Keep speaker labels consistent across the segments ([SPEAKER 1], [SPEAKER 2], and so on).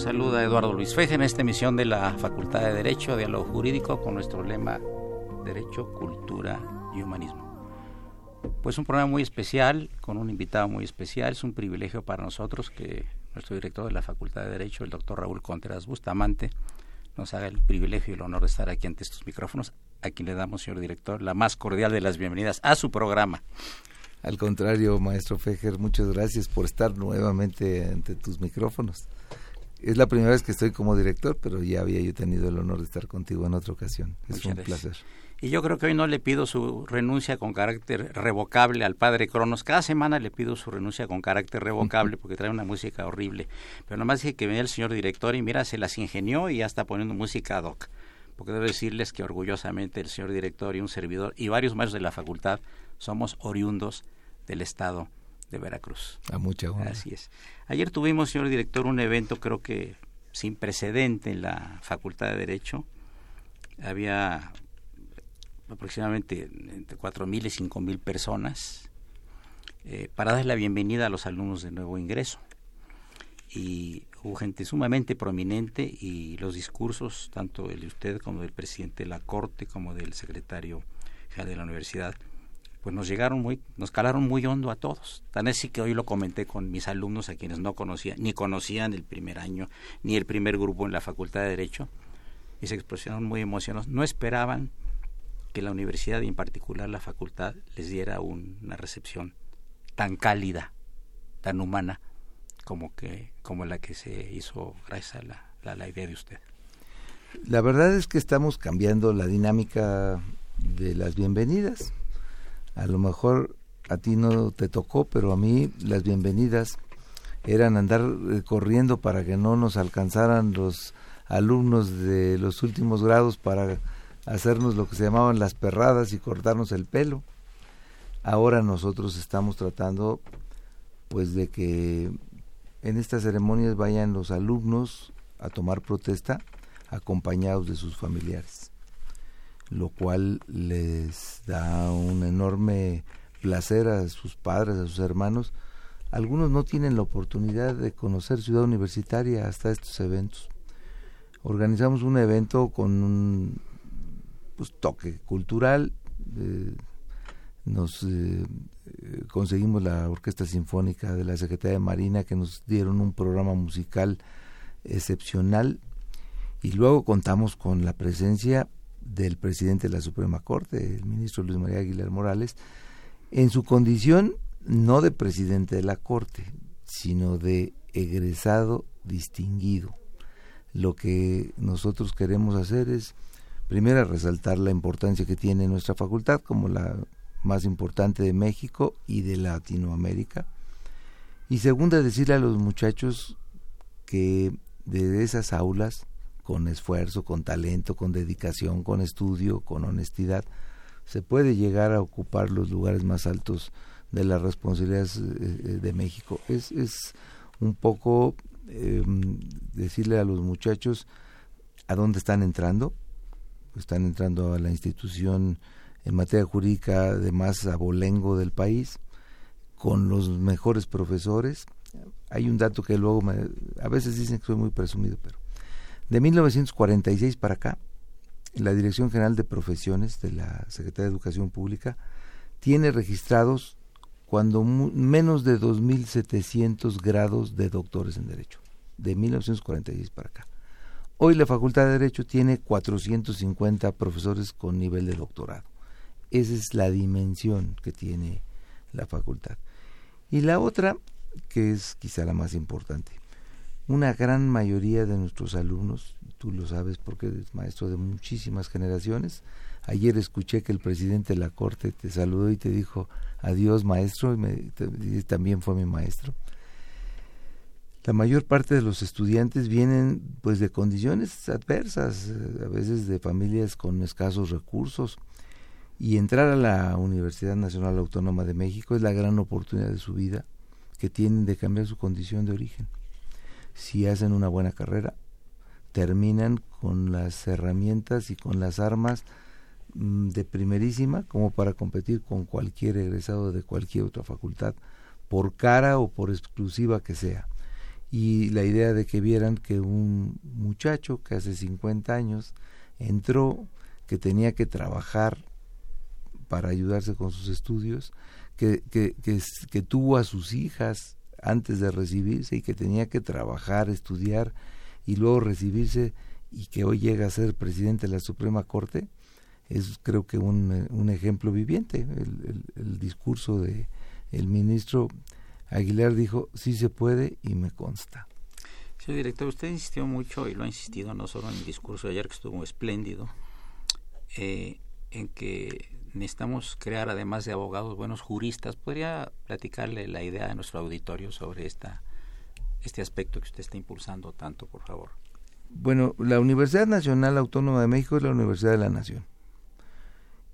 [SPEAKER 1] Los saluda Eduardo Luis Feje en esta emisión de la Facultad de Derecho, Diálogo Jurídico, con nuestro lema Derecho, Cultura y Humanismo. Pues un programa muy especial, con un invitado muy especial. Es un privilegio para nosotros que nuestro director de la Facultad de Derecho, el doctor Raúl Contreras Bustamante, nos haga el privilegio y el honor de estar aquí ante estos micrófonos, a quien le damos, señor director, la más cordial de las bienvenidas a su programa.
[SPEAKER 2] Al contrario, maestro Fejer, muchas gracias por estar nuevamente ante tus micrófonos es la primera vez que estoy como director, pero ya había yo tenido el honor de estar contigo en otra ocasión. Es un placer.
[SPEAKER 1] Y yo creo que hoy no le pido su renuncia con carácter revocable al padre Cronos. Cada semana le pido su renuncia con carácter revocable porque trae una música horrible. Pero nomás dije que venía el señor director y mira, se las ingenió y ya está poniendo música ad hoc. Porque debo decirles que orgullosamente el señor director y un servidor y varios maestros de la facultad somos oriundos del estado de Veracruz.
[SPEAKER 2] A mucha honra.
[SPEAKER 1] Así es. Ayer tuvimos, señor director, un evento creo que sin precedente en la Facultad de Derecho. Había aproximadamente entre 4.000 y 5.000 personas eh, para dar la bienvenida a los alumnos de nuevo ingreso. Y hubo gente sumamente prominente y los discursos, tanto el de usted como del presidente de la Corte, como del secretario general de la universidad, pues nos llegaron muy, nos calaron muy hondo a todos. Tan así que hoy lo comenté con mis alumnos a quienes no conocía, ni conocían el primer año, ni el primer grupo en la Facultad de Derecho, y se expresaron muy emocionados. No esperaban que la universidad y en particular la facultad les diera una recepción tan cálida, tan humana, como que, como la que se hizo gracias a la, la, la idea de usted.
[SPEAKER 2] La verdad es que estamos cambiando la dinámica de las bienvenidas a lo mejor a ti no te tocó, pero a mí las bienvenidas eran andar eh, corriendo para que no nos alcanzaran los alumnos de los últimos grados para hacernos lo que se llamaban las perradas y cortarnos el pelo. Ahora nosotros estamos tratando pues de que en estas ceremonias vayan los alumnos a tomar protesta acompañados de sus familiares lo cual les da un enorme placer a sus padres, a sus hermanos. Algunos no tienen la oportunidad de conocer Ciudad Universitaria hasta estos eventos. Organizamos un evento con pues toque cultural. Eh, nos eh, conseguimos la Orquesta Sinfónica de la Secretaría de Marina que nos dieron un programa musical excepcional y luego contamos con la presencia del presidente de la Suprema Corte, el ministro Luis María Aguilar Morales, en su condición no de presidente de la Corte, sino de egresado distinguido. Lo que nosotros queremos hacer es, primero, resaltar la importancia que tiene nuestra facultad como la más importante de México y de Latinoamérica. Y segunda, decirle a los muchachos que de esas aulas, con esfuerzo, con talento, con dedicación, con estudio, con honestidad, se puede llegar a ocupar los lugares más altos de las responsabilidades eh, eh, de México. Es, es un poco em, decirle a los muchachos a dónde están entrando. Están entrando a la institución en materia jurídica de más abolengo del país, con los mejores profesores. Hay un dato que luego me, a veces dicen que soy muy presumido, pero de 1946 para acá, la Dirección General de Profesiones de la Secretaría de Educación Pública tiene registrados cuando menos de 2.700 grados de doctores en Derecho, de 1946 para acá. Hoy la Facultad de Derecho tiene 450 profesores con nivel de doctorado. Esa es la dimensión que tiene la facultad. Y la otra, que es quizá la más importante, una gran mayoría de nuestros alumnos, tú lo sabes porque eres maestro de muchísimas generaciones, ayer escuché que el presidente de la Corte te saludó y te dijo adiós maestro, y, también fue mi maestro. La mayor parte de los estudiantes vienen pues de condiciones adversas, eh, a veces de familias con escasos recursos, y entrar a la Universidad Nacional Autónoma de México es la gran oportunidad de su vida que tienen de cambiar su condición de origen. Si hacen una buena carrera, terminan con las herramientas y con las armas mm, de primerísima como para competir con cualquier egresado de cualquier otra facultad, por cara o por exclusiva que sea. Y la idea de que vieran que un muchacho que hace 50 años entró, que tenía que trabajar para ayudarse con sus estudios, que, que, que, tuvo a sus hijas antes de recibirse y que tenía que trabajar, estudiar y luego recibirse y que hoy llega a ser presidente de la Suprema Corte, es creo que un, un ejemplo viviente. El, el, discurso de el ministro Aguilar dijo, sí se puede y me consta.
[SPEAKER 1] Señor director, usted insistió mucho y lo ha insistido no solo en el discurso de ayer que estuvo espléndido, eh, en que necesitamos crear, además de abogados, buenos juristas. ¿Podría platicarle la idea de nuestro auditorio sobre esta, este aspecto que usted está impulsando tanto, por favor?
[SPEAKER 2] Bueno, la Universidad Nacional Autónoma de México es la Universidad de la Nación.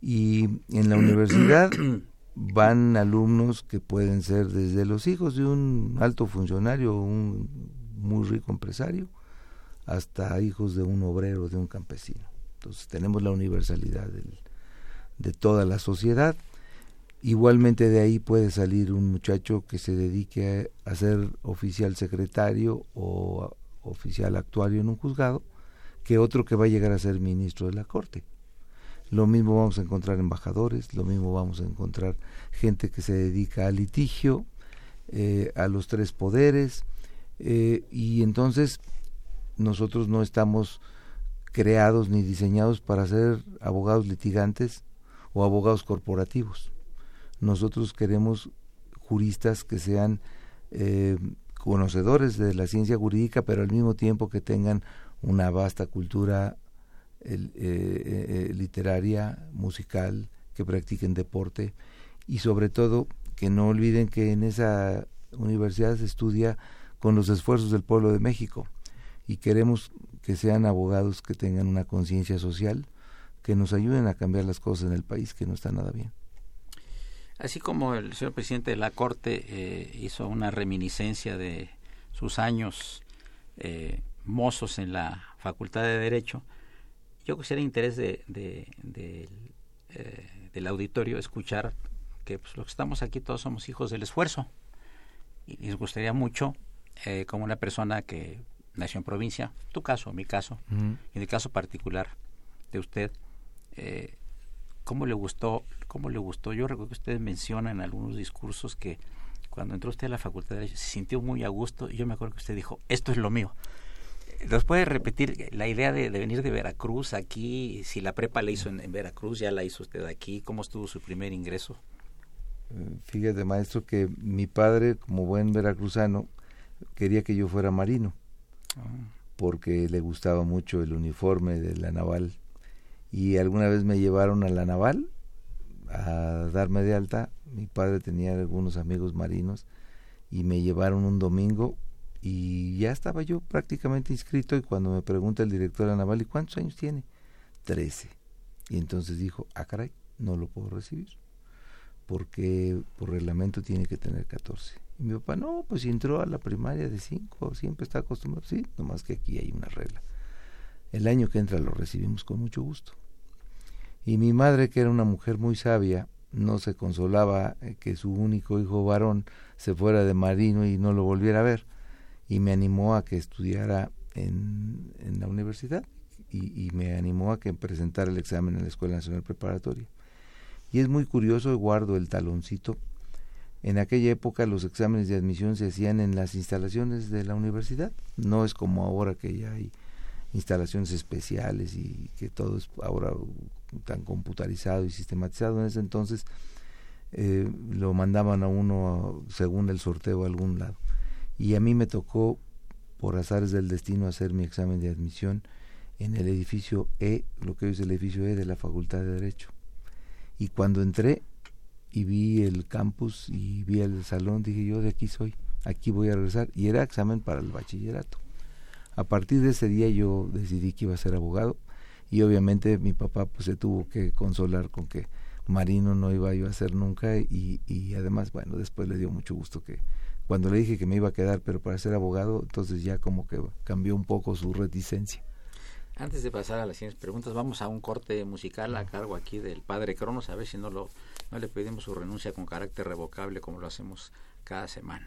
[SPEAKER 2] Y en la universidad van alumnos que pueden ser desde los hijos de un alto funcionario o un muy rico empresario hasta hijos de un obrero, de un campesino. Entonces tenemos la universalidad del, de toda la sociedad. Igualmente de ahí puede salir un muchacho que se dedique a, ser oficial secretario o oficial actuario en un juzgado, que otro que va a llegar a ser ministro de la Corte. Lo mismo vamos a encontrar embajadores, lo mismo vamos a encontrar gente que se dedica al litigio, eh, a los tres poderes, eh, y entonces nosotros no estamos creados ni diseñados para ser abogados litigantes, o abogados corporativos. Nosotros queremos juristas que sean eh, conocedores de la ciencia jurídica, pero al mismo tiempo que tengan una vasta cultura eh, eh, literaria, musical, que practiquen deporte y sobre todo que no olviden que en esa universidad se estudia con los esfuerzos del pueblo de México y queremos que sean abogados que tengan una conciencia social, que nos ayuden a cambiar las cosas en el país que no está nada bien.
[SPEAKER 1] Así como el señor presidente de la Corte eh, hizo una reminiscencia de sus años eh, mozos en la Facultad de Derecho, yo quisiera interés de, de, eh, del auditorio escuchar que pues, los que estamos aquí todos somos hijos del esfuerzo y, nos gustaría mucho, como una persona que nació en provincia, tu caso, mi caso, en el caso particular de usted, eh, ¿cómo le gustó? ¿Cómo le gustó? Yo recuerdo que ustedes mencionan en algunos discursos que cuando entró usted a la Facultad de Derecho se sintió muy a gusto y yo me acuerdo que usted dijo, esto es lo mío. ¿Nos puede repetir la idea de, venir de Veracruz aquí? Si la prepa la hizo en, Veracruz, ya la hizo usted aquí. ¿Cómo estuvo su primer ingreso?
[SPEAKER 2] Fíjate, maestro, que mi padre, como buen veracruzano, quería que yo fuera marino, ah. porque le gustaba mucho el uniforme de la naval. Y alguna vez me llevaron a la naval a darme de alta. Mi padre tenía algunos amigos marinos y me llevaron un domingo y ya estaba yo prácticamente inscrito y cuando me pregunta el director de la naval, ¿y cuántos años tiene? Trece. Y entonces dijo, ah, caray, no lo puedo recibir, porque por reglamento tiene que tener 14. Y mi papá, no, pues entró a la primaria de 5, siempre está acostumbrado. Sí, nomás que aquí hay una regla. El año que entra lo recibimos con mucho gusto. Y mi madre, que era una mujer muy sabia, no se consolaba eh, que su único hijo varón se fuera de marino y no lo volviera a ver y me animó a que estudiara en, la universidad y, y, me animó a que presentara el examen en la Escuela Nacional Preparatoria. Y es muy curioso, guardo el taloncito. En aquella época los exámenes de admisión se hacían en las instalaciones de la universidad. No es como ahora que ya hay instalaciones especiales y que todo es ahora tan computarizado y sistematizado. En ese entonces eh, lo mandaban a uno según el sorteo a algún lado y a mí me tocó por azares del destino hacer mi examen de admisión en el edificio E, lo que es el edificio E de la Facultad de Derecho. Y cuando entré y vi el campus y vi el salón, dije yo de aquí soy, aquí voy a regresar. Y era examen para el bachillerato. A partir de ese día yo decidí que iba a ser abogado y obviamente mi papá pues se tuvo que consolar con que marino no iba yo a ser nunca y, y además bueno después le dio mucho gusto que cuando le dije que me iba a quedar, pero para ser abogado, entonces ya como que cambió un poco su reticencia.
[SPEAKER 1] Antes de pasar a las siguientes preguntas, vamos a un corte musical a cargo aquí del padre Cronos, a ver si no, lo, no le pedimos su renuncia con carácter revocable como lo hacemos cada semana.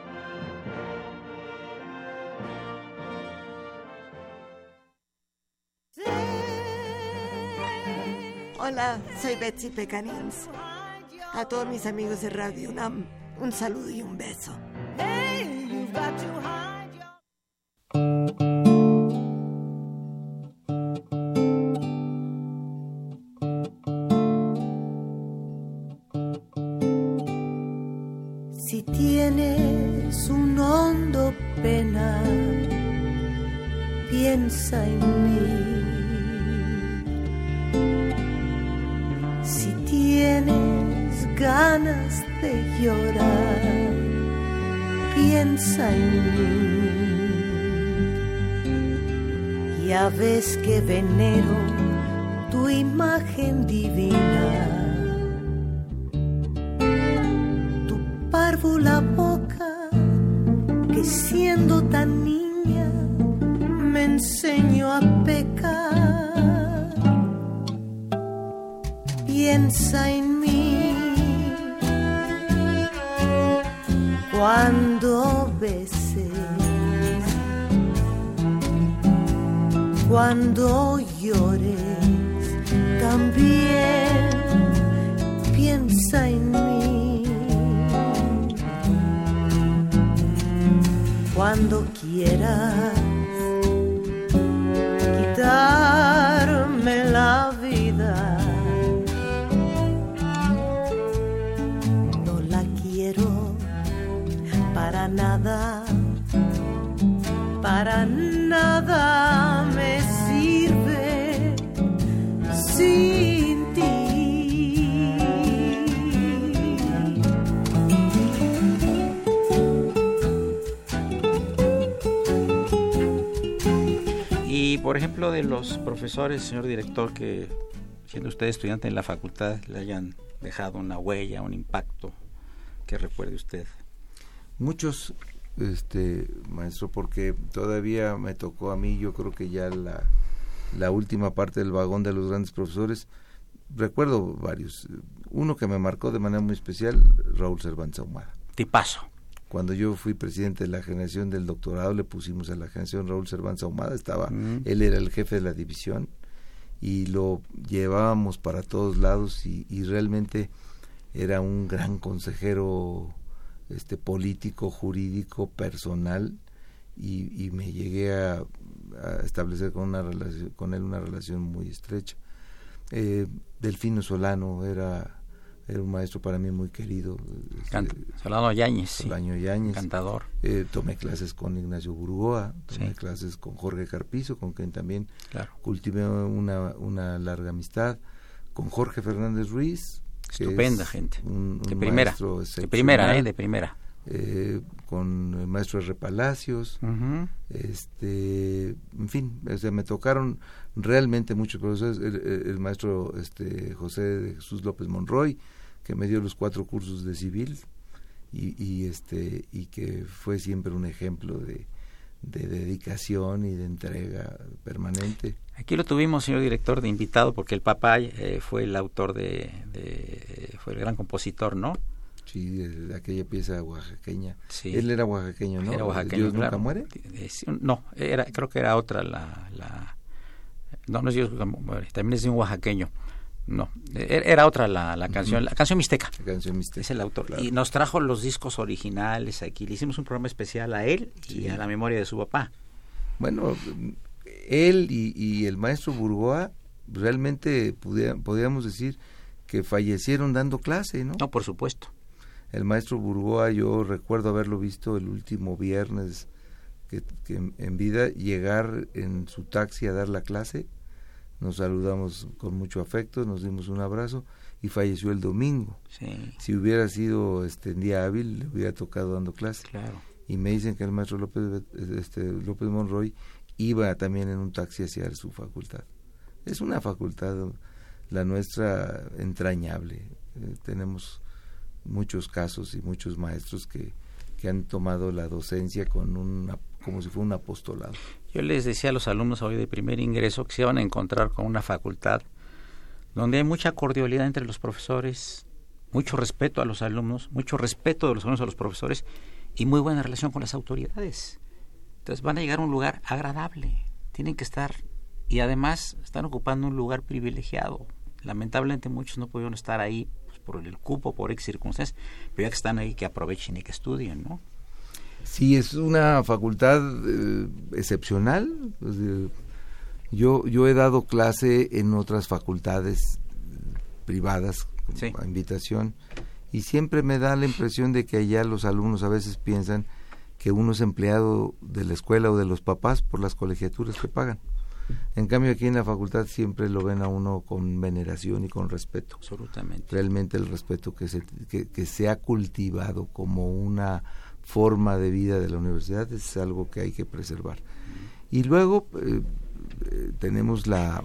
[SPEAKER 3] Soy Betsy Pecanins. A todos mis amigos de Radio UNAM, un saludo y un beso.
[SPEAKER 4] vez siendo tan niña me enseñó a pecar. Piensa en mí cuando ves Cuando Cuando quieras quitarme la vida, no la quiero para nada, para nada
[SPEAKER 1] por ejemplo, de los profesores, señor director, que siendo usted estudiante en la facultad, le hayan dejado una huella, un impacto que recuerde usted?
[SPEAKER 2] Muchos, este maestro, porque todavía me tocó a mí, yo creo que ya la, la última parte del vagón de los grandes profesores, recuerdo varios. Uno que me marcó de manera muy especial, Raúl Cervantes Ahumada.
[SPEAKER 1] Tipazo.
[SPEAKER 2] Cuando yo fui presidente de la generación del doctorado, le pusimos a la generación Raúl Cervantes Ahumada, estaba,
[SPEAKER 1] Mm.
[SPEAKER 2] él era el jefe de la división y lo llevábamos para todos lados y, y realmente era un gran consejero este político, jurídico, personal y, y me llegué a, a establecer con una relación, con él una relación muy estrecha. Eh, Delfino Solano era era un maestro para mí muy querido. este,
[SPEAKER 1] Solano Yáñez, sí.
[SPEAKER 2] Solano Yáñez.
[SPEAKER 1] Cantador.
[SPEAKER 2] Eh, tomé clases con Ignacio Burgoa, tomé
[SPEAKER 1] Sí.
[SPEAKER 2] clases con Jorge Carpizo, con quien también
[SPEAKER 1] Claro.
[SPEAKER 2] cultivé una, una larga amistad, con Jorge Fernández Ruiz.
[SPEAKER 1] Estupenda
[SPEAKER 2] es
[SPEAKER 1] gente.
[SPEAKER 2] un-
[SPEAKER 1] de
[SPEAKER 2] un
[SPEAKER 1] primera.
[SPEAKER 2] maestro
[SPEAKER 1] De primera. ¿eh? De primera.
[SPEAKER 2] Eh, con el maestro R. Palacios, este, en fin, o sea, me tocaron realmente muchos profesores, el, maestro este, José de Jesús López Monroy, que me dio los cuatro cursos de civil y, y este y que fue siempre un ejemplo de, de dedicación y de entrega permanente.
[SPEAKER 1] Aquí lo tuvimos, señor director, de invitado, porque el papá eh, fue el autor de, de- fue el gran compositor, ¿no?
[SPEAKER 2] Sí, de, aquella pieza oaxaqueña.
[SPEAKER 1] Sí.
[SPEAKER 2] Él era oaxaqueño, ¿no?
[SPEAKER 1] Era oaxaqueño,
[SPEAKER 2] Dios
[SPEAKER 1] claro.
[SPEAKER 2] nunca muere.
[SPEAKER 1] Eh, No, era, creo que era otra la, la no, no es Dios nunca muere, también es de un oaxaqueño. No, era, era otra la, la canción, la canción mixteca.
[SPEAKER 2] La canción Mixteca.
[SPEAKER 1] Es el autor.
[SPEAKER 2] Claro.
[SPEAKER 1] Y nos trajo los discos originales aquí. Le hicimos un programa especial a él y a la memoria de su papá.
[SPEAKER 2] Bueno, él y, y el maestro Burgoa realmente podríamos decir que fallecieron dando clase, ¿no?
[SPEAKER 1] No, por supuesto.
[SPEAKER 2] El maestro Burgoa, yo recuerdo haberlo visto el último viernes que, que en vida, llegar en su taxi a dar la clase, nos saludamos con mucho afecto, nos dimos un abrazo y falleció el domingo.
[SPEAKER 1] Sí,
[SPEAKER 2] Si hubiera sido este en día hábil, le hubiera tocado dando clase.
[SPEAKER 1] claro.
[SPEAKER 2] Y me dicen que el maestro López, este, López Monroy iba también en un taxi hacia su facultad. Es una facultad, la nuestra, entrañable. Eh, tenemos muchos casos y muchos maestros que, que han tomado la docencia con una, como si fuera un apostolado.
[SPEAKER 1] Yo les decía a los alumnos hoy de primer ingreso que se iban a encontrar con una facultad donde hay mucha cordialidad entre los profesores, mucho respeto a los alumnos, mucho respeto de los alumnos a los profesores y muy buena relación con las autoridades. Entonces van a llegar a un lugar agradable, tienen que estar y además están ocupando un lugar privilegiado. Lamentablemente muchos no pudieron estar ahí pues, por el cupo, por X circunstancias, pero ya que están ahí que aprovechen y que estudien, ¿no?
[SPEAKER 2] Sí, es una facultad eh, excepcional. yo, yo he dado clase en otras facultades privadas
[SPEAKER 1] Sí.
[SPEAKER 2] a invitación y siempre me da la impresión de que allá los alumnos a veces piensan que uno es empleado de la escuela o de los papás por las colegiaturas que pagan. En cambio aquí en la facultad siempre lo ven a uno con veneración y con respeto
[SPEAKER 1] Absolutamente.
[SPEAKER 2] realmente el respeto que se, que, que se ha cultivado como una forma de vida de la universidad es algo que hay que preservar. Y luego eh, eh, tenemos la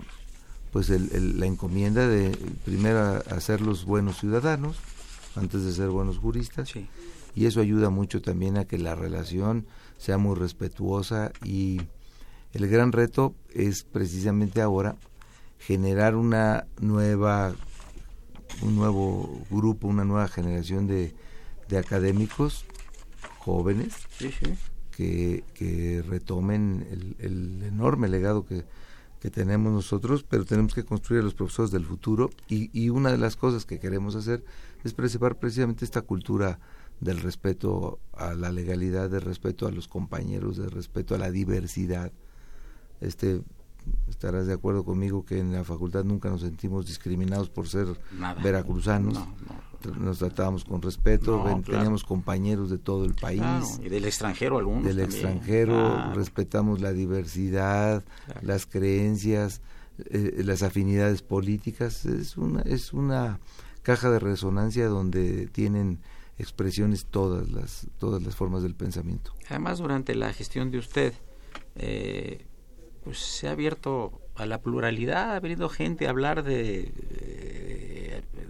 [SPEAKER 2] pues el- el- la encomienda de primero a- hacerlos buenos ciudadanos antes de ser buenos juristas
[SPEAKER 1] Sí.
[SPEAKER 2] y eso ayuda mucho también a que la relación sea muy respetuosa y el gran reto es precisamente ahora generar una nueva un nuevo grupo, una nueva generación de, de académicos jóvenes
[SPEAKER 1] Sí, sí.
[SPEAKER 2] que, que retomen el, el enorme legado que, que tenemos nosotros, pero tenemos que construir a los profesores del futuro y, y una de las cosas que queremos hacer es preservar precisamente esta cultura del respeto a la legalidad, del respeto a los compañeros, del respeto a la diversidad. Este estarás de acuerdo conmigo que en la facultad nunca nos sentimos discriminados por ser
[SPEAKER 1] Nada.
[SPEAKER 2] veracruzanos.
[SPEAKER 1] No, no.
[SPEAKER 2] Nos tratábamos con respeto,
[SPEAKER 1] No,
[SPEAKER 2] ven-
[SPEAKER 1] claro.
[SPEAKER 2] teníamos compañeros de todo el país
[SPEAKER 1] Claro, y del extranjero algunos
[SPEAKER 2] del
[SPEAKER 1] también.
[SPEAKER 2] extranjero,
[SPEAKER 1] Claro.
[SPEAKER 2] respetamos la diversidad, las creencias, eh, las afinidades políticas. Es una, es una caja de resonancia donde tienen expresiones todas las, todas las formas del pensamiento.
[SPEAKER 1] Además, durante la gestión de usted, eh, pues se ha abierto a la pluralidad, ha venido gente a hablar de,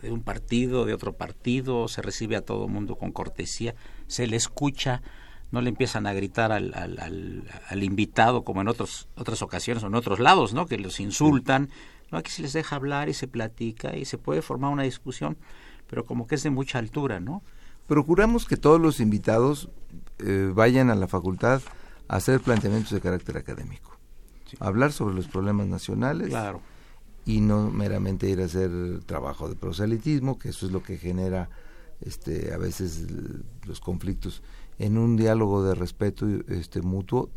[SPEAKER 1] de, un partido, de otro partido, se recibe a todo mundo con cortesía, se le escucha, no le empiezan a gritar al, invitado como en otros, otras ocasiones o en otros lados, ¿no? que los insultan. No, aquí se les deja hablar y se platica y se puede formar una discusión, pero como que es de mucha altura, ¿no?
[SPEAKER 2] Procuramos que todos los invitados eh, vayan a la facultad a hacer planteamientos de carácter académico hablar sobre los problemas nacionales
[SPEAKER 1] claro.
[SPEAKER 2] y no meramente ir a hacer trabajo de proselitismo, que eso es lo que genera este a veces los conflictos. En un diálogo de respeto este mutuo,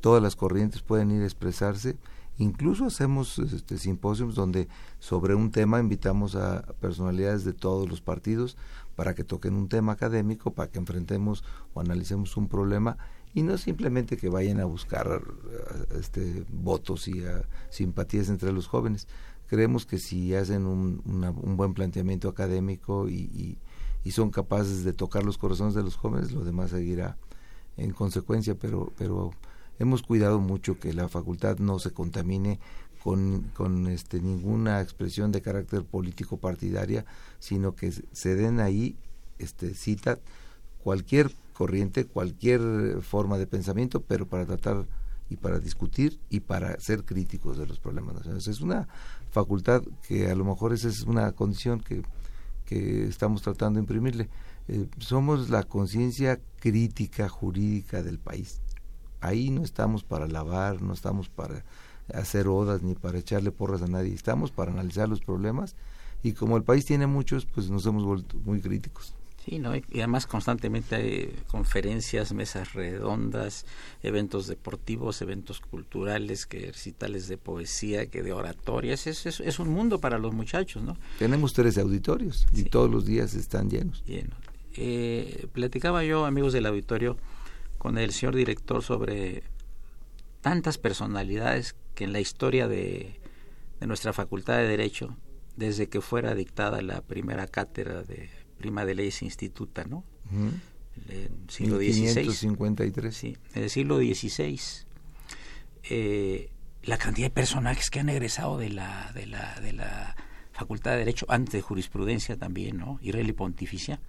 [SPEAKER 2] todas las corrientes pueden ir a expresarse. Incluso hacemos este, simposios donde sobre un tema invitamos a personalidades de todos los partidos para que toquen un tema académico, para que enfrentemos o analicemos un problema y no simplemente que vayan a buscar este, votos y uh, simpatías entre los jóvenes. Creemos que si hacen un, buen planteamiento académico y, y, son capaces de tocar los corazones de los jóvenes, lo demás seguirá en consecuencia, pero, pero hemos cuidado mucho que la facultad no se contamine con, con este, ninguna expresión de carácter político partidaria, sino que se den ahí este, cita cualquier corriente, cualquier forma de pensamiento, pero para tratar y para discutir y para ser críticos de los problemas nacionales. Es una facultad que a lo mejor esa es una condición que, que estamos tratando de imprimirle. Eh, somos la conciencia crítica jurídica del país. Ahí no estamos para lavar, no estamos para hacer odas ni para echarle porras a nadie, estamos para analizar los problemas y como el país tiene muchos, pues nos hemos vuelto muy críticos.
[SPEAKER 1] Sí, ¿no? y además constantemente hay conferencias, mesas redondas, eventos deportivos, eventos culturales, que recitales de poesía, que de oratorias. Es, es, es, un mundo para los muchachos, ¿no?
[SPEAKER 2] Tenemos tres auditorios y todos los días están llenos.
[SPEAKER 1] Llenos. Eh, platicaba yo, amigos del auditorio, con el señor director sobre tantas personalidades que en la historia de, de nuestra Facultad de Derecho, desde que fuera dictada la primera cátedra de prima de leyes instituta, ¿no?
[SPEAKER 2] Uh
[SPEAKER 1] En el siglo XVI.
[SPEAKER 2] Sí,
[SPEAKER 1] en el siglo XVI. Eh, la cantidad de personajes que han egresado de la, de la, de la Facultad de Derecho, antes de jurisprudencia también, ¿no? Y y pontificia,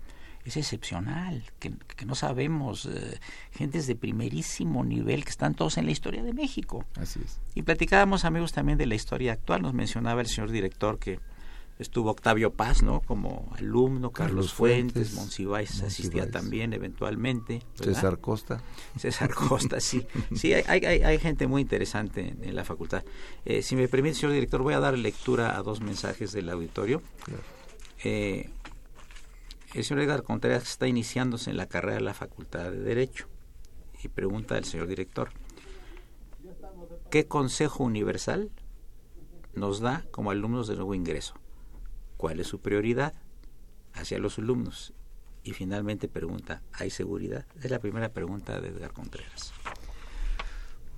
[SPEAKER 1] es excepcional, que, que no sabemos, eh, gentes de primerísimo nivel que están todos en la historia de México.
[SPEAKER 2] Así es.
[SPEAKER 1] Y platicábamos, amigos, también de la historia actual. Nos mencionaba el señor director que estuvo Octavio Paz, ¿no? Como alumno, Carlos, Carlos Fuentes, Fuentes Monsiváis asistía también eventualmente.
[SPEAKER 2] ¿verdad? César Costa.
[SPEAKER 1] César Costa, sí. Sí, hay, hay, hay gente muy interesante en, en la facultad. Eh, si me permite, señor director, voy a dar lectura a dos mensajes del auditorio.
[SPEAKER 2] Claro.
[SPEAKER 1] Eh, el señor Edgar Contreras está iniciándose en la carrera de la Facultad de Derecho y pregunta al señor director, ¿qué consejo universal nos da como alumnos de nuevo ingreso? Cuál es su prioridad hacia los alumnos. Y finalmente pregunta, ¿hay seguridad? Es la primera pregunta de Edgar Contreras.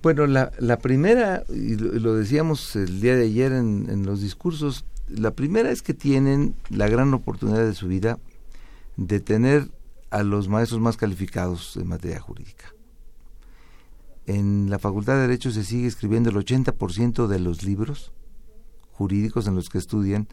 [SPEAKER 2] Bueno, la, primera, y lo, lo, decíamos el día de ayer en, en los discursos, la primera es que tienen la gran oportunidad de su vida de tener a los maestros más calificados en materia jurídica. En la Facultad de Derecho se sigue escribiendo el 80% de los libros jurídicos en los que estudian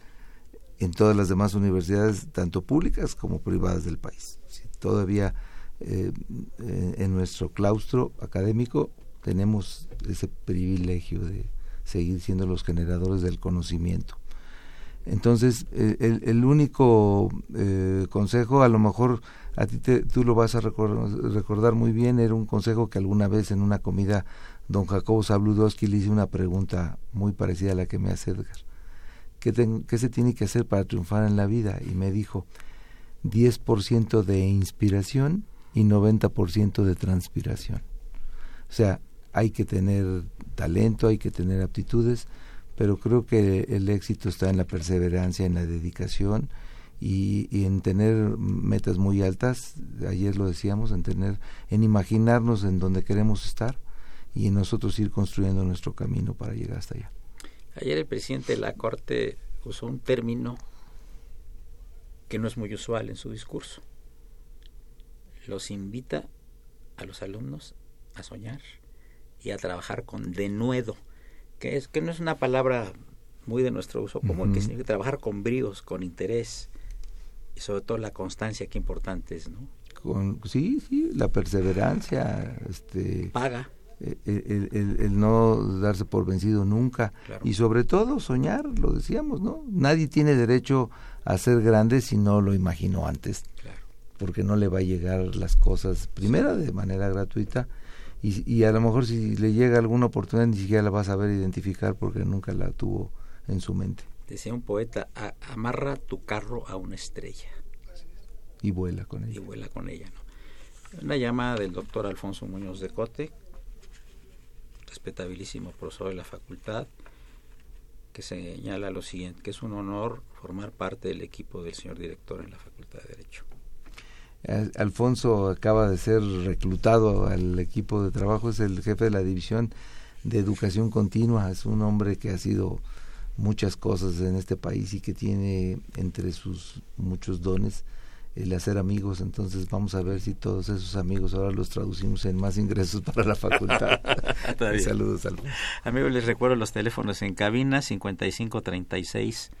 [SPEAKER 2] en todas las demás universidades, tanto públicas como privadas del país. Todavía eh, en nuestro claustro académico tenemos ese privilegio de seguir siendo los generadores del conocimiento. Entonces, eh, el, único eh, consejo, a lo mejor a ti te, tú lo vas a recordar, recordar, muy bien, era un consejo que alguna vez en una comida don Jacobo Zabludowski le hice una pregunta muy parecida a la que me hace Edgar ¿qué, ten, ¿qué, se tiene que hacer para triunfar en la vida? Y me dijo, 10% de inspiración y 90% de transpiración. O sea, hay que tener talento, hay que tener aptitudes, pero creo que el éxito está en la perseverancia, en la dedicación y, y, en tener metas muy altas, ayer lo decíamos, en tener, en imaginarnos en donde queremos estar y en nosotros ir construyendo nuestro camino para llegar hasta allá.
[SPEAKER 1] Ayer el presidente de la Corte usó un término que no es muy usual en su discurso. Los invita a los alumnos a soñar y a trabajar con denuedo. que es que no es una palabra muy de nuestro uso común, que
[SPEAKER 2] Ujú.
[SPEAKER 1] significa trabajar con bríos, con interés y sobre todo la constancia que importante es, ¿no?
[SPEAKER 2] Con, sí, sí, la perseverancia, este,
[SPEAKER 1] Paga.
[SPEAKER 2] El, el- el- el no darse por vencido nunca
[SPEAKER 1] Claro.
[SPEAKER 2] y sobre todo soñar, lo decíamos, ¿no? Nadie tiene derecho a ser grande si no lo imaginó antes,
[SPEAKER 1] Claro.
[SPEAKER 2] porque no le va a llegar las cosas, primero de manera gratuita y, y a lo mejor si le llega alguna oportunidad ni siquiera la va a saber identificar porque nunca la tuvo en su mente
[SPEAKER 1] Decía un poeta, "A- amarra tu carro a una estrella
[SPEAKER 2] y vuela con
[SPEAKER 1] y
[SPEAKER 2] ella.
[SPEAKER 1] vuela con ella, ¿no? Una llamada del doctor Alfonso Muñoz de Cote, respetabilísimo profesor de la facultad, que señala lo siguiente, que es un honor formar parte del equipo del señor director en la Facultad de Derecho.
[SPEAKER 2] Al- Alfonso acaba de ser reclutado al equipo de trabajo, es el jefe de la división de educación continua, es un hombre que ha sido muchas cosas en este país y que tiene entre sus muchos dones el hacer amigos, entonces vamos a ver si todos esos amigos ahora los traducimos en más ingresos para la facultad. Saludos, Alfonso.
[SPEAKER 1] Amigos, les recuerdo los teléfonos en cabina 5536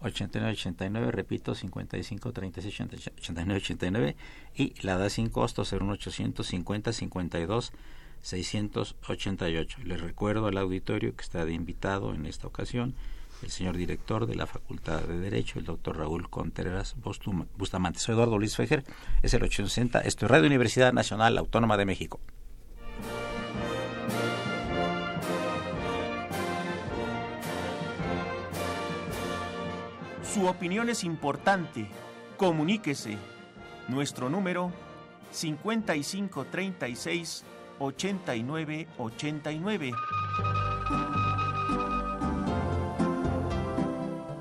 [SPEAKER 1] 8989, repito 5536 8989 y la da sin costo 01850 52 688. Les recuerdo al auditorio que está de invitado en esta ocasión el señor director de la Facultad de Derecho, el doctor Raúl Contreras Bustamante. Soy Eduardo Luis Fejer, es el 860, esto es Radio Universidad Nacional Autónoma de México.
[SPEAKER 5] Su opinión es importante. Comuníquese. Nuestro número 5536 8989.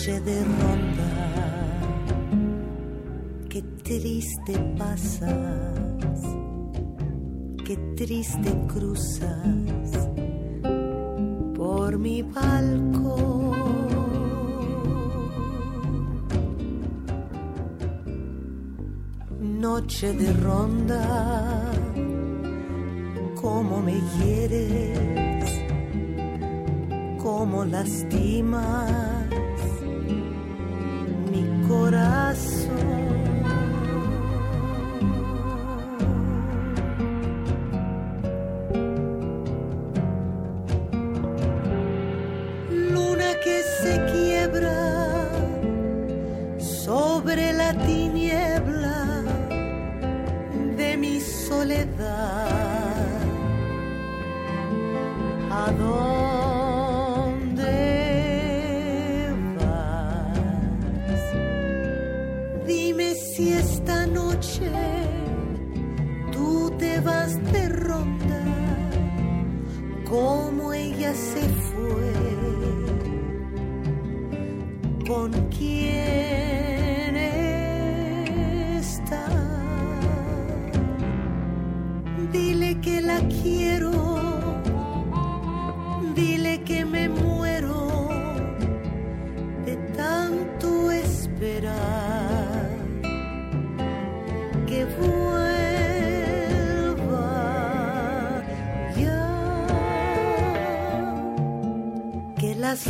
[SPEAKER 4] Noche de ronda, qué triste pasas, qué triste cruzas por mi balcón. Noche de ronda, cómo me hieres, cómo lastimas mi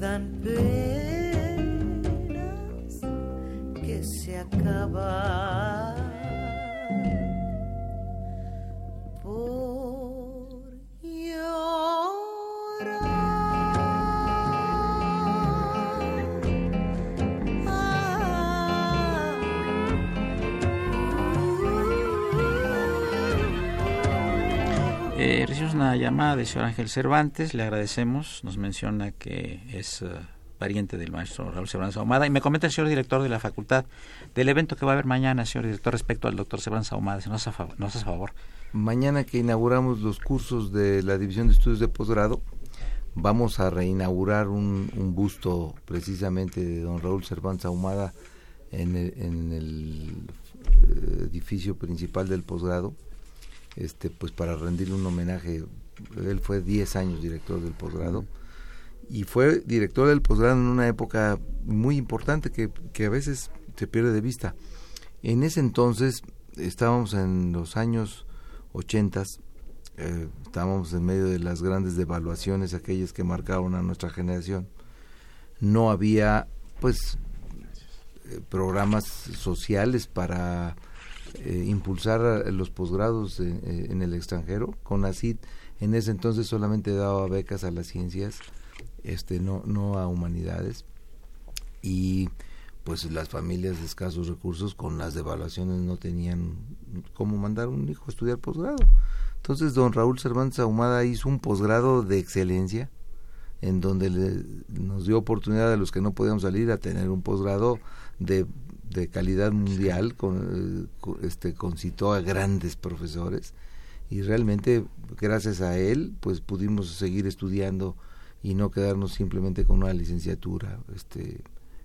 [SPEAKER 4] Quedan penas
[SPEAKER 1] llamada del señor Ángel Cervantes, le agradecemos, nos menciona que es eh, pariente del maestro Raúl Cervantes Ahumada y me comenta el señor director de la facultad del evento que va a haber mañana, señor director, respecto al doctor Cervantes Ahumada, si nos hace, favor, nos hace favor.
[SPEAKER 2] Mañana que inauguramos los cursos de la División de Estudios de Posgrado, vamos a reinaugurar un, un busto precisamente de don Raúl Cervantes Ahumada en el, en el eh, edificio principal del posgrado, este, pues para rendirle un homenaje. Él fue 10 años director del posgrado y fue director del posgrado en una época muy importante que, que a veces se pierde de vista. En ese entonces estábamos en los años 80, eh, estábamos en medio de las grandes devaluaciones, aquellas que marcaron a nuestra generación. No había, pues, eh, programas sociales para eh, impulsar los posgrados en, eh, en el extranjero. CONACID en ese entonces solamente daba becas a las ciencias, este, no, no a humanidades. Y pues las familias de escasos recursos con las devaluaciones no tenían cómo mandar un hijo a estudiar posgrado. Entonces don Raúl Cervantes Ahumada hizo un posgrado de excelencia en donde le, nos dio oportunidad a los que no podíamos salir a tener un posgrado de, de calidad mundial, con, con, este, concitó a grandes profesores y realmente gracias a él pues pudimos seguir estudiando y no quedarnos simplemente con una licenciatura. Este,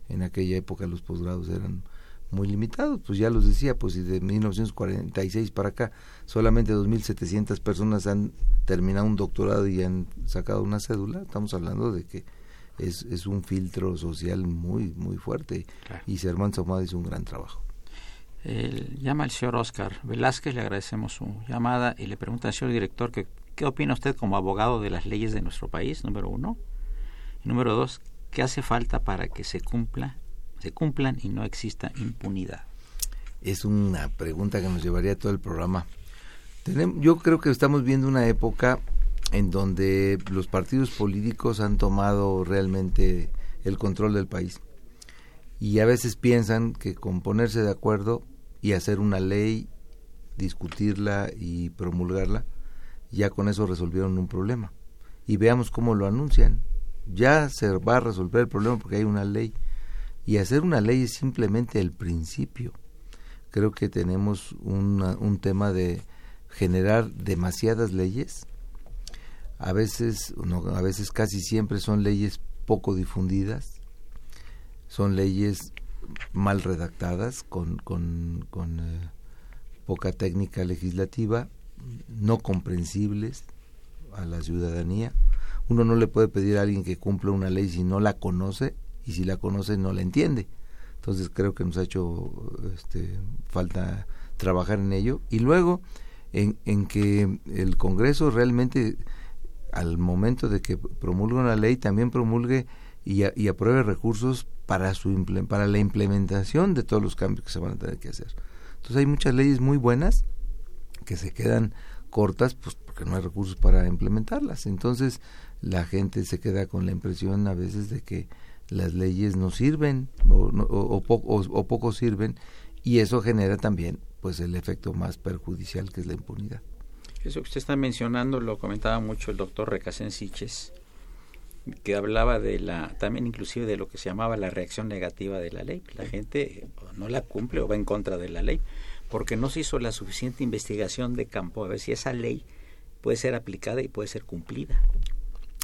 [SPEAKER 2] en aquella época los posgrados eran muy limitados, pues ya los decía, pues de 1946 para acá solamente 2.700 personas han terminado un doctorado y han sacado una cédula, estamos hablando de que es, es un filtro social muy muy fuerte claro. y Cervantes Ahumada hizo un gran trabajo.
[SPEAKER 1] El, llama el señor Oscar Velázquez, le agradecemos su llamada y le pregunta al señor director que qué opina usted como abogado de las leyes de nuestro país, número uno. Y número dos, ¿qué hace falta para que se cumpla, se cumplan y no exista impunidad?
[SPEAKER 2] Es una pregunta que nos llevaría todo el programa. Tenemos, yo creo que estamos viendo una época en donde los partidos políticos han tomado realmente el control del país y a veces piensan que con ponerse de acuerdo y hacer una ley, discutirla y promulgarla, ya con eso resolvieron un problema. Y veamos cómo lo anuncian. Ya se va a resolver el problema porque hay una ley. Y hacer una ley es simplemente el principio. Creo que tenemos un tema de generar demasiadas leyes. A veces, no, a veces casi siempre son leyes poco difundidas. Son leyes mal redactadas, con, con, eh, poca técnica legislativa, no comprensibles a la ciudadanía. Uno no le puede pedir a alguien que cumpla una ley si no la conoce y si la conoce no la entiende. Entonces creo que nos ha hecho este, falta trabajar en ello. Y luego en, en que el Congreso realmente al momento de que promulgue una ley también promulgue y, a, y apruebe recursos para su para la implementación de todos los cambios que se van a tener que hacer. Entonces hay muchas leyes muy buenas que se quedan cortas pues porque no hay recursos para implementarlas. Entonces la gente se queda con la impresión a veces de que las leyes no sirven o, o, o, poco, o poco sirven y eso genera también pues el efecto más perjudicial que es la impunidad.
[SPEAKER 1] Eso que usted está mencionando lo comentaba mucho el doctor Recasén Siches, que hablaba de la, también inclusive de lo que se llamaba la reacción negativa de la ley. La gente no la cumple o va en contra de la ley, porque no se hizo la suficiente investigación de campo a ver si esa ley puede ser aplicada y puede ser cumplida.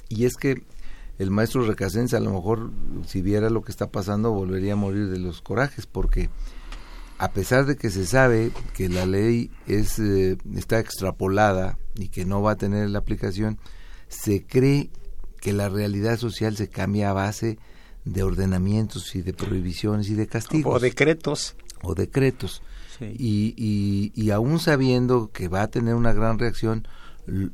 [SPEAKER 2] Y es que el maestro Recasense a lo mejor si viera lo que está pasando volvería a morir de los corajes porque a pesar de que se sabe que la ley es eh, está extrapolada y que no va a tener la aplicación se cree que la realidad social se cambia a base de ordenamientos y de prohibiciones y de castigos.
[SPEAKER 1] O decretos.
[SPEAKER 2] O decretos. Sí. y, y, y aún sabiendo que va a tener una gran reacción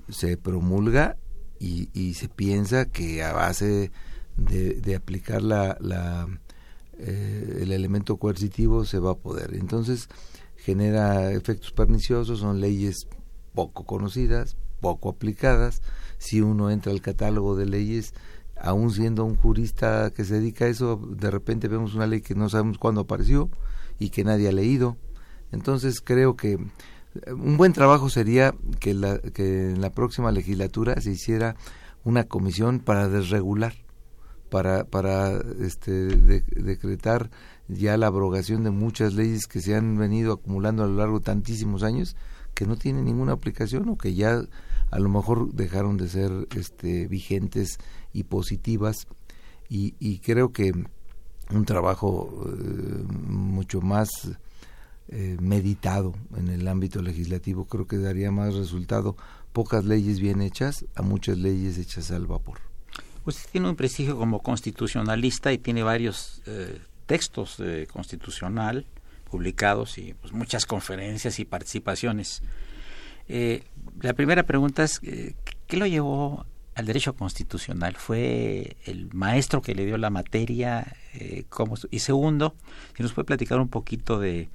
[SPEAKER 2] se promulga y, se piensa que a base de, aplicar la, la eh, el elemento coercitivo se va a poder. Entonces genera efectos perniciosos, son leyes poco conocidas, poco aplicadas. Si uno entra al catálogo de leyes, aún siendo un jurista que se dedica a eso, de repente vemos una ley que no sabemos cuándo apareció y que nadie ha leído. Entonces creo que un buen trabajo sería que en la próxima legislatura se hiciera una comisión para desregular, para, para este, decretar ya la abrogación de muchas leyes que se han venido acumulando a lo largo de tantísimos años que no tienen ninguna aplicación o que ya a lo mejor dejaron de ser este, vigentes y positivas y, y creo que un trabajo eh, mucho más eh, meditado en el ámbito legislativo creo que daría más resultado pocas leyes bien hechas a muchas leyes hechas al vapor.
[SPEAKER 1] Usted tiene un prestigio como constitucionalista y tiene varios eh, textos de constitucional publicados y pues, muchas conferencias y participaciones. Eh, la primera pregunta es, ¿qué lo llevó al derecho constitucional? ¿Fue el maestro que le dio la materia? ¿cómo? Y segundo, si nos puede platicar un poquito de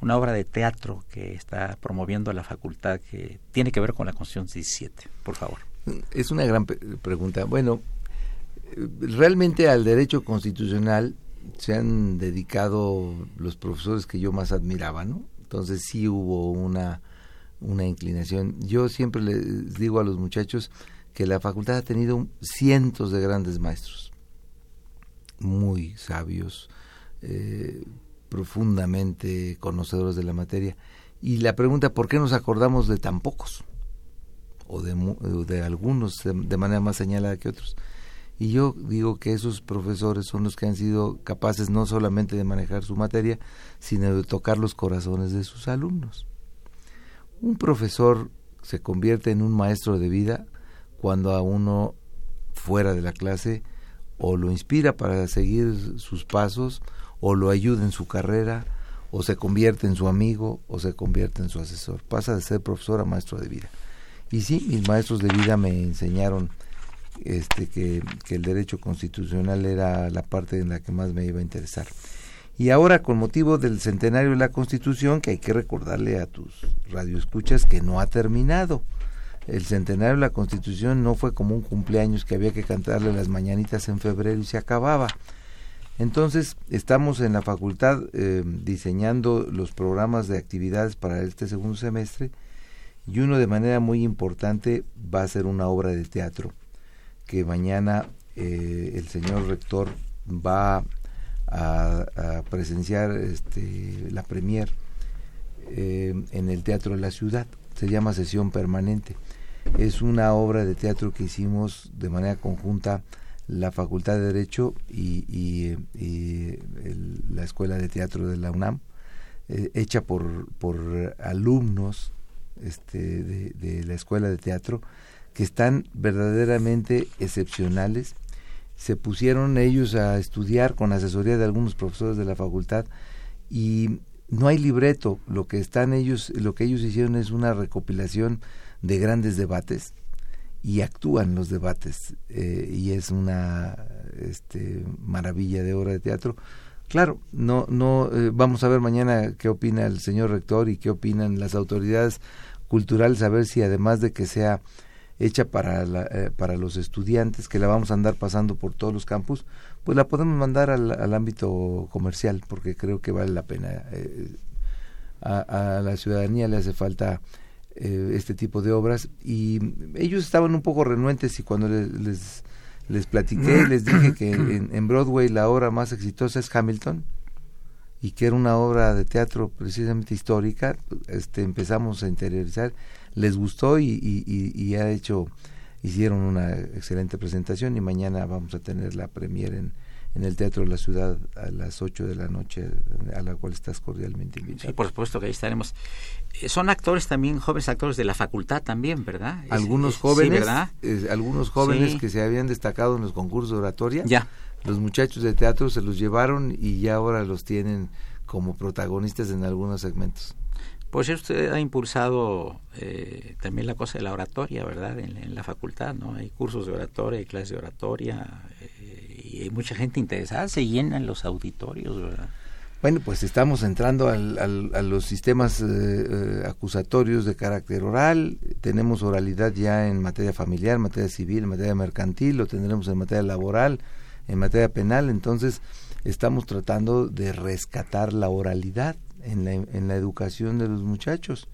[SPEAKER 1] una obra de teatro que está promoviendo la facultad que tiene que ver con la Constitución 17, por favor.
[SPEAKER 2] Es una gran pregunta. Bueno, realmente al derecho constitucional se han dedicado los profesores que yo más admiraba, ¿no? Entonces sí hubo una, una inclinación. Yo siempre les digo a los muchachos que la facultad ha tenido cientos de grandes maestros, muy sabios, eh, profundamente conocedores de la materia. Y la pregunta, ¿por qué nos acordamos de tan pocos? O de, de algunos de, manera más señalada que otros. Y yo digo que esos profesores son los que han sido capaces no solamente de manejar su materia, sino de tocar los corazones de sus alumnos. Un profesor se convierte en un maestro de vida cuando a uno fuera de la clase o lo inspira para seguir sus pasos o lo ayuda en su carrera, o se convierte en su amigo, o se convierte en su asesor. Pasa de ser profesor a maestro de vida. Y sí, mis maestros de vida me enseñaron este, que, el derecho constitucional era la parte en la que más me iba a interesar. Y ahora, con motivo del centenario de la Constitución, que hay que recordarle a tus radioescuchas que no ha terminado. El centenario de la Constitución no fue como un cumpleaños que había que cantarle las mañanitas en febrero y se acababa. Entonces, estamos en la facultad eh, diseñando los programas de actividades para este segundo semestre y uno de manera muy importante va a ser una obra de teatro que mañana eh, el señor rector va a, presenciar este, la premier eh, en el Teatro de la Ciudad. Se llama Sesión Permanente. Es una obra de teatro que hicimos de manera conjunta la Facultad de Derecho y, la Escuela de Teatro de la UNAM, eh, hecha por, por alumnos este, de, la Escuela de Teatro, que están verdaderamente excepcionales. Se pusieron ellos a estudiar con asesoría de algunos profesores de la facultad y no hay libreto, lo que están ellos, lo que ellos hicieron es una recopilación de grandes debates y actúan los debates eh, y es una este, maravilla de obra de teatro. Claro, no, no eh, vamos a ver mañana qué opina el señor rector y qué opinan las autoridades culturales, a ver si además de que sea hecha para, la, eh, para los estudiantes, que la vamos a andar pasando por todos los campus, pues la podemos mandar al, al ámbito comercial, porque creo que vale la pena. a, a la ciudadanía le hace falta eh, este tipo de obras y ellos estaban un poco renuentes y cuando les, les, platiqué les dije que en, Broadway la obra más exitosa es Hamilton y que era una obra de teatro precisamente histórica este empezamos a interiorizar les gustó y, y, y, ha hecho hicieron una excelente presentación y mañana vamos a tener la premier en, en el Teatro de la Ciudad a las 8 de la noche, a la cual estás cordialmente invitado.
[SPEAKER 1] Sí, por supuesto que ahí estaremos. Eh, son actores también, jóvenes actores de la facultad también, ¿verdad?
[SPEAKER 2] Algunos jóvenes, ¿verdad? algunos jóvenes que se habían destacado en los concursos de oratoria.
[SPEAKER 1] Ya.
[SPEAKER 2] Los muchachos de teatro se los llevaron y ya ahora los tienen como protagonistas en algunos segmentos.
[SPEAKER 1] Pues usted ha impulsado eh, también la cosa de la oratoria, ¿verdad? En, la facultad, ¿no? Hay cursos de oratoria, hay clases de oratoria eh, y hay mucha gente interesada, se llenan los auditorios, ¿verdad?
[SPEAKER 2] Bueno, pues estamos entrando al, a los sistemas eh, acusatorios de carácter oral. Tenemos oralidad ya en materia familiar, en materia civil, en materia mercantil, lo tendremos en materia laboral, en materia penal. Entonces, estamos tratando de rescatar la oralidad en la, en la educación de los muchachos.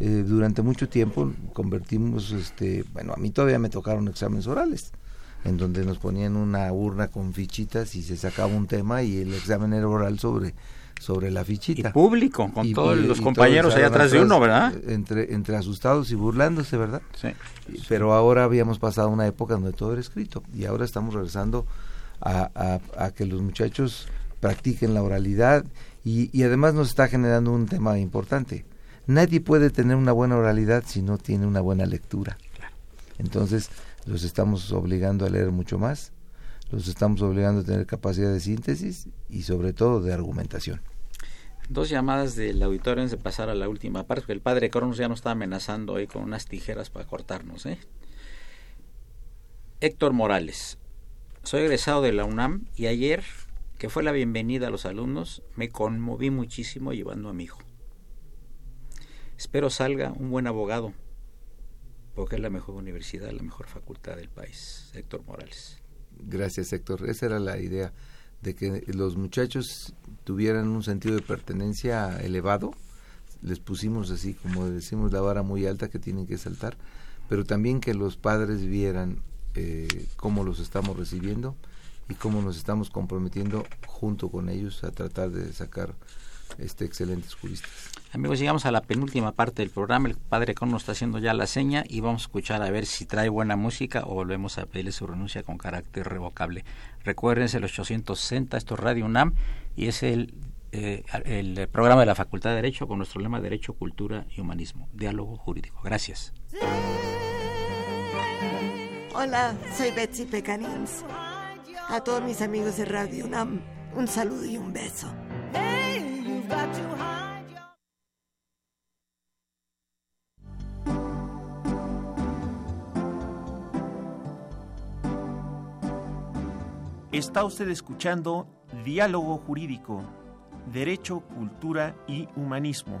[SPEAKER 2] Eh, durante mucho tiempo convertimos, este, bueno, a mí todavía me tocaron exámenes orales, en donde nos ponían una urna con fichitas y se sacaba un tema y el examen era oral sobre sobre la fichita.
[SPEAKER 1] Y público, con todos los compañeros allá atrás de uno, ¿verdad?
[SPEAKER 2] Entre, entre asustados y burlándose, ¿verdad? Sí. Pero ahora habíamos pasado una época donde todo era escrito y ahora estamos regresando a, a que los muchachos practiquen la oralidad y, además nos está generando un tema importante. Nadie puede tener una buena oralidad si no tiene una buena lectura. Entonces, los estamos obligando a leer mucho más, los estamos obligando a tener capacidad de síntesis y sobre todo de argumentación.
[SPEAKER 1] Dos llamadas del auditorio antes de pasar a la última parte, porque el padre Cronos ya nos está amenazando hoy con unas tijeras para cortarnos. ¿eh? Héctor Morales, soy egresado de la UNAM y ayer que fue la bienvenida a los alumnos, me conmoví muchísimo llevando a mi hijo. Espero salga un buen abogado, porque es la mejor universidad, la mejor facultad del país. Héctor Morales.
[SPEAKER 2] Gracias, Héctor. Esa era la idea, de que los muchachos tuvieran un sentido de pertenencia elevado. Les pusimos así, como decimos, la vara muy alta que tienen que saltar, pero también que los padres vieran eh, cómo los estamos recibiendo y cómo nos estamos comprometiendo junto con ellos a tratar de sacar este excelentes juristas.
[SPEAKER 1] Amigos, llegamos a la penúltima parte del programa. El padre Con nos está haciendo ya la seña y vamos a escuchar a ver si trae buena música o volvemos a pedirle su renuncia con carácter revocable. Recuérdense el 860, esto es Radio UNAM y es el, eh, el programa de la Facultad de Derecho con nuestro lema Derecho, Cultura y Humanismo. Diálogo jurídico. Gracias.
[SPEAKER 6] Hola, soy Betsy Pecanins. A todos mis amigos de Radio UNAM, un saludo y un beso.
[SPEAKER 4] Está usted escuchando Diálogo Jurídico, Derecho, Cultura y Humanismo.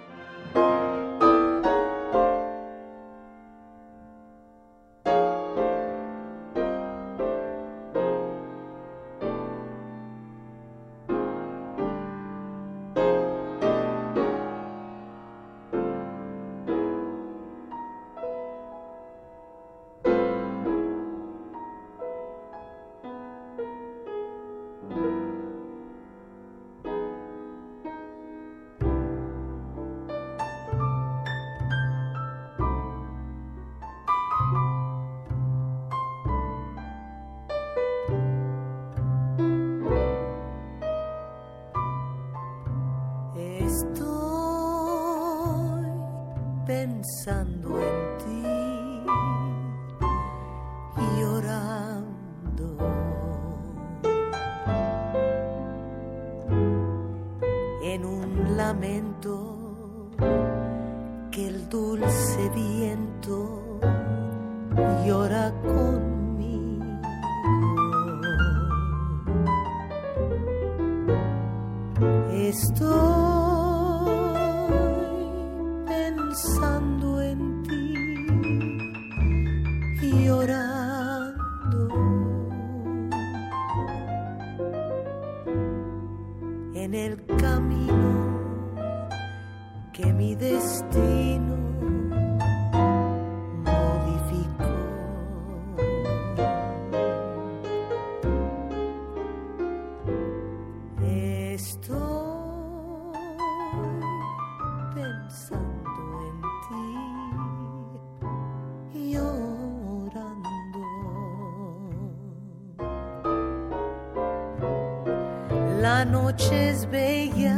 [SPEAKER 4] La noche es bella,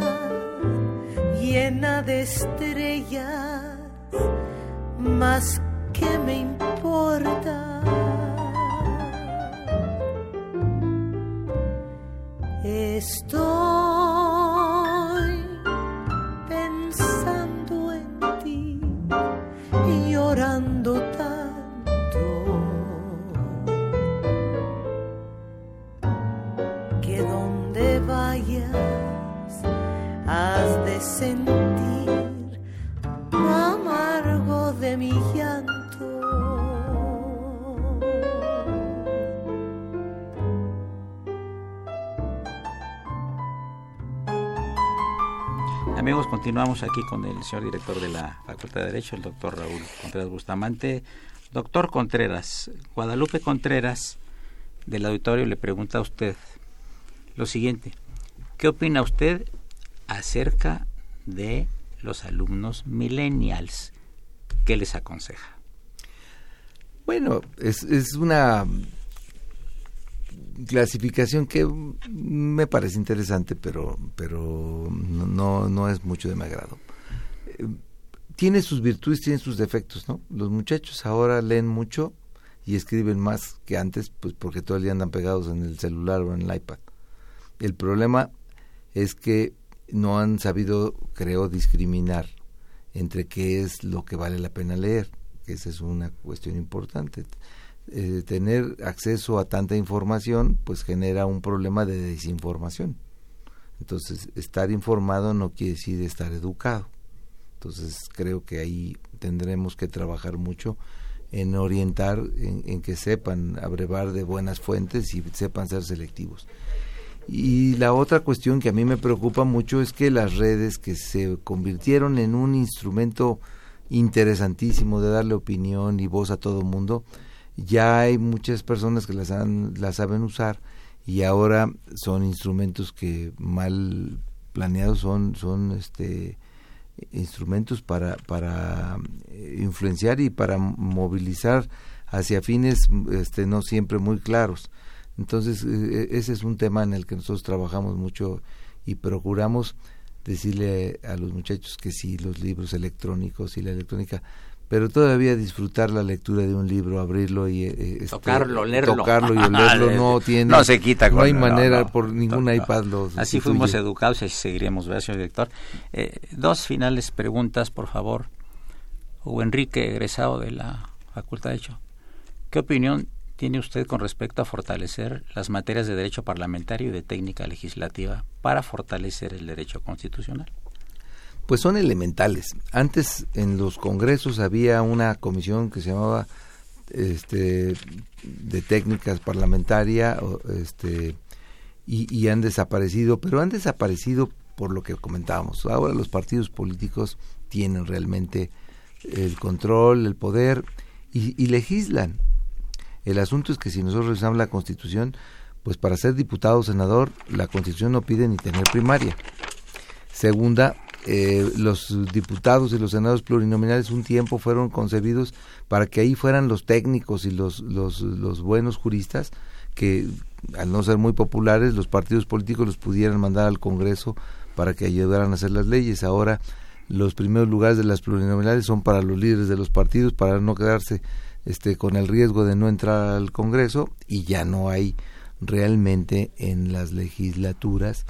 [SPEAKER 4] llena de estrellas, más que me
[SPEAKER 1] Continuamos aquí con el señor director de la Facultad de Derecho, el doctor Raúl Contreras Bustamante. Doctor Contreras, Guadalupe Contreras del auditorio le pregunta a usted lo siguiente. ¿Qué opina usted acerca de los alumnos millennials? ¿Qué les aconseja?
[SPEAKER 2] Bueno, es, es una clasificación que me parece interesante, pero, pero no, no es mucho de mi agrado. Eh, tiene sus virtudes, tiene sus defectos, ¿no? Los muchachos ahora leen mucho y escriben más que antes, pues porque todo el día andan pegados en el celular o en el iPad. El problema es que no han sabido, creo, discriminar entre qué es lo que vale la pena leer. Esa es una cuestión importante. Eh, tener acceso a tanta información pues genera un problema de desinformación. Entonces, estar informado no quiere decir estar educado. Entonces, creo que ahí tendremos que trabajar mucho en orientar, en, que sepan abrevar de buenas fuentes y sepan ser selectivos. Y la otra cuestión que a mí me preocupa mucho es que las redes que se convirtieron en un instrumento interesantísimo de darle opinión y voz a todo mundo, ya hay muchas personas que las, han, las saben usar y ahora son instrumentos que mal planeados son, son este instrumentos para, para eh, influenciar y para movilizar hacia fines este, no siempre muy claros. Entonces, e, e, ese es un tema en el que nosotros trabajamos mucho y procuramos decirle a los muchachos que sí, los libros electrónicos y la electrónica pero todavía disfrutar la lectura de un libro, abrirlo y eh, este,
[SPEAKER 1] tocarlo, leerlo,
[SPEAKER 2] tocarlo y olerlo no tiene,
[SPEAKER 1] no se quita,
[SPEAKER 2] no hay manera por ningún iPad lo
[SPEAKER 1] Así fuimos educados y así seguiremos, ¿verdad, señor director? Eh, dos finales preguntas, por favor. Hugo Enrique, egresado de la Facultad de Derecho, ¿qué opinión tiene usted con respecto a fortalecer las materias de derecho parlamentario y de técnica legislativa para fortalecer el derecho constitucional?
[SPEAKER 2] Pues son elementales. Antes en los congresos había una comisión que se llamaba este de técnicas parlamentaria este y, han desaparecido, pero han desaparecido por lo que comentábamos. Ahora los partidos políticos tienen realmente el control, el poder y, y legislan. El asunto es que si nosotros revisamos la Constitución, pues para ser diputado o senador, la Constitución no pide ni tener primaria. Segunda, eh, los diputados y los senadores plurinominales un tiempo fueron concebidos para que ahí fueran los técnicos y los, los, los buenos juristas que al no ser muy populares los partidos políticos los pudieran mandar al Congreso para que ayudaran a hacer las leyes. Ahora los primeros lugares de las plurinominales son para los líderes de los partidos para no quedarse este con el riesgo de no entrar al Congreso y ya no hay realmente en las legislaturas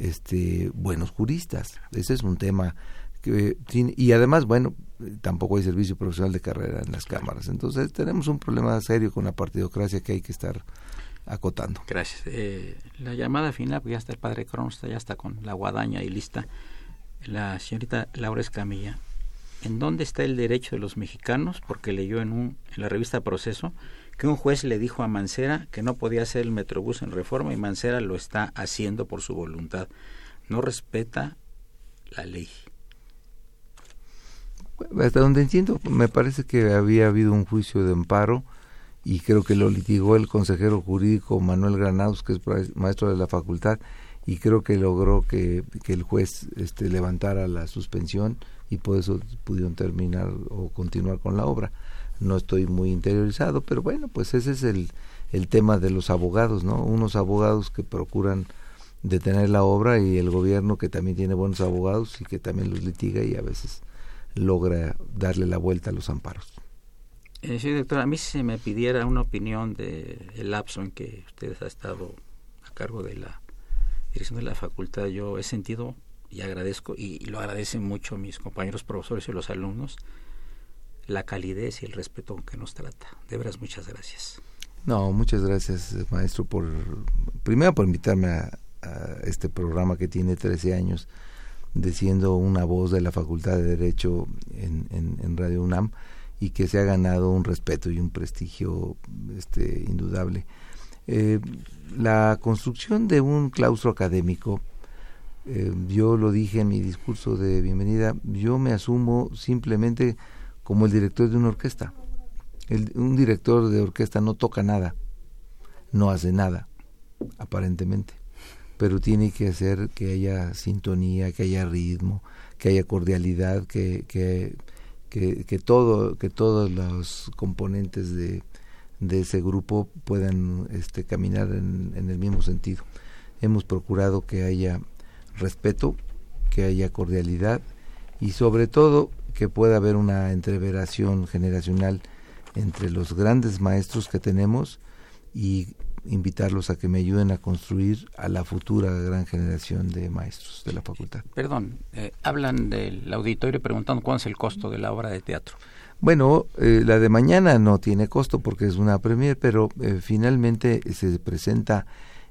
[SPEAKER 2] este buenos juristas. Ese es un tema que y además, bueno, tampoco hay servicio profesional de carrera en las cámaras. Entonces, tenemos un problema serio con la partidocracia que hay que estar acotando.
[SPEAKER 1] Gracias. Eh, la llamada final, pues ya está el padre Cronsta, ya está con la guadaña y lista. La señorita Laura Escamilla, ¿en dónde está el derecho de los mexicanos? Porque leyó en, un, en la revista Proceso que un juez le dijo a Mancera que no podía hacer el Metrobús en reforma y Mancera lo está haciendo por su voluntad. No respeta la ley.
[SPEAKER 2] Hasta donde entiendo, me parece que había habido un juicio de amparo y creo que lo litigó el consejero jurídico Manuel Granados, que es maestro de la facultad, y creo que logró que, el juez este, levantara la suspensión y por eso pudieron terminar o continuar con la obra no estoy muy interiorizado, pero bueno, pues ese es el, el tema de los abogados, ¿no? Unos abogados que procuran detener la obra y el gobierno que también tiene buenos abogados y que también los litiga y a veces logra darle la vuelta a los amparos.
[SPEAKER 1] Eh, sí, doctor, a mí si se me pidiera una opinión del el lapso en que usted ha estado a cargo de la dirección de la facultad, yo he sentido y agradezco, y, y lo agradecen mucho mis compañeros profesores y los alumnos, la calidez y el respeto con que nos trata. De veras, muchas gracias.
[SPEAKER 2] No, muchas gracias, maestro, por primero por invitarme a, este programa que tiene 13 años de siendo una voz de la Facultad de Derecho en, en, en, Radio UNAM y que se ha ganado un respeto y un prestigio este, indudable. Eh, la construcción de un claustro académico, eh, yo lo dije en mi discurso de bienvenida, yo me asumo simplemente como el director de una orquesta. Un director de orquesta no toca nada, no hace nada, aparentemente pero tiene que hacer que haya sintonía, que haya ritmo, que haya cordialidad, que, que, que, todo, que todos los componentes de, de ese grupo puedan este, caminar en, el mismo sentido. Hemos procurado que haya respeto, que haya cordialidad y sobre todo que pueda haber una entreveración generacional entre los grandes maestros que tenemos y invitarlos a que me ayuden a construir a la futura gran generación de maestros de la facultad.
[SPEAKER 1] Perdón, eh, hablan del auditorio preguntando cuál es el costo de la obra de teatro.
[SPEAKER 2] Bueno, eh, la de mañana no tiene costo porque es una premier, pero eh, finalmente se presenta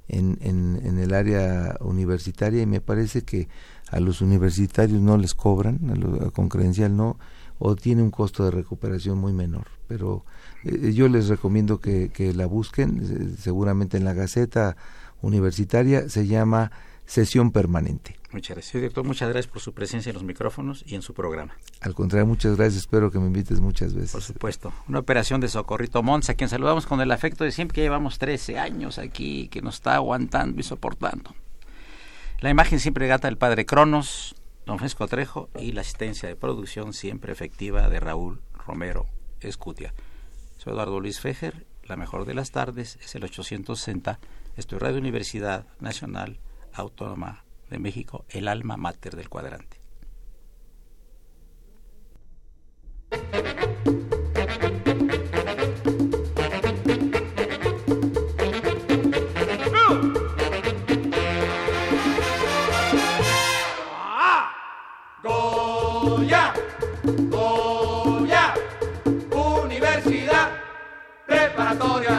[SPEAKER 2] en, en, el área universitaria y me parece que a los universitarios no les cobran, a lo, con credencial no, o tiene un costo de recuperación muy menor. Pero eh, yo les recomiendo que, que la busquen, eh, seguramente en la Gaceta Universitaria, se llama Sesión Permanente.
[SPEAKER 1] Muchas gracias, director. Muchas gracias por su presencia en los micrófonos y en su programa.
[SPEAKER 2] Al contrario, muchas gracias. Espero que me invites muchas veces.
[SPEAKER 1] Por supuesto. Una operación de Socorrito Monza, a quien saludamos con el afecto de siempre que llevamos 13 años aquí, que nos está aguantando y soportando. La imagen siempre gata del padre Cronos, don Fresco Trejo y la asistencia de producción siempre efectiva de Raúl Romero Escutia. Soy Eduardo Luis Fejer, la mejor de las tardes es el 860, estoy Radio Universidad Nacional Autónoma de México, el alma mater del cuadrante.
[SPEAKER 6] Goya, Goya, Universidad Preparatoria,